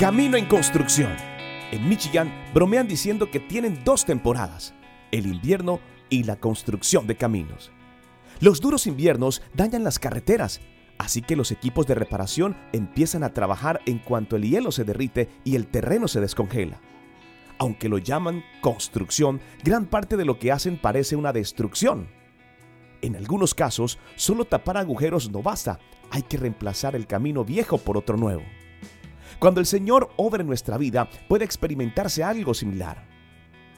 Camino en construcción. En Michigan bromean diciendo que tienen dos temporadas, el invierno y la construcción de caminos. Los duros inviernos dañan las carreteras, así que los equipos de reparación empiezan a trabajar en cuanto el hielo se derrite y el terreno se descongela. Aunque lo llaman construcción, gran parte de lo que hacen parece una destrucción. En algunos casos, solo tapar agujeros no basta, hay que reemplazar el camino viejo por otro nuevo. Cuando el Señor obra en nuestra vida, puede experimentarse algo similar.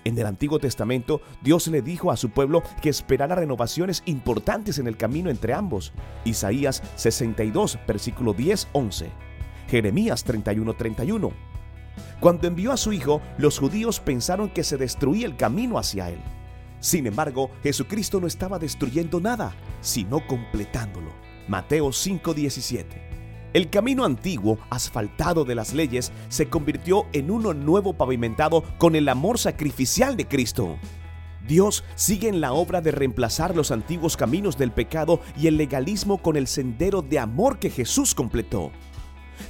En el Antiguo Testamento, Dios le dijo a su pueblo que esperara renovaciones importantes en el camino entre ambos. Isaías 62, versículo 10, 11. Jeremías 31, 31. Cuando envió a su Hijo, los judíos pensaron que se destruía el camino hacia Él. Sin embargo, Jesucristo no estaba destruyendo nada, sino completándolo. Mateo 5:17. El camino antiguo, asfaltado de las leyes, se convirtió en uno nuevo pavimentado con el amor sacrificial de Cristo. Dios sigue en la obra de reemplazar los antiguos caminos del pecado y el legalismo con el sendero de amor que Jesús completó.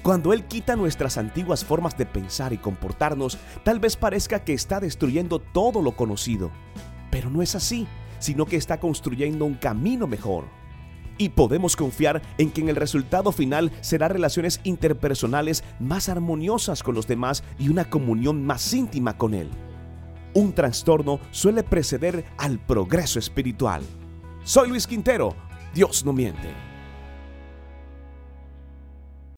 Cuando Él quita nuestras antiguas formas de pensar y comportarnos, tal vez parezca que está destruyendo todo lo conocido. Pero no es así, sino que está construyendo un camino mejor y podemos confiar en que en el resultado final será relaciones interpersonales más armoniosas con los demás y una comunión más íntima con Él. Un trastorno suele preceder al progreso espiritual. Soy Luis Quintero, Dios no miente.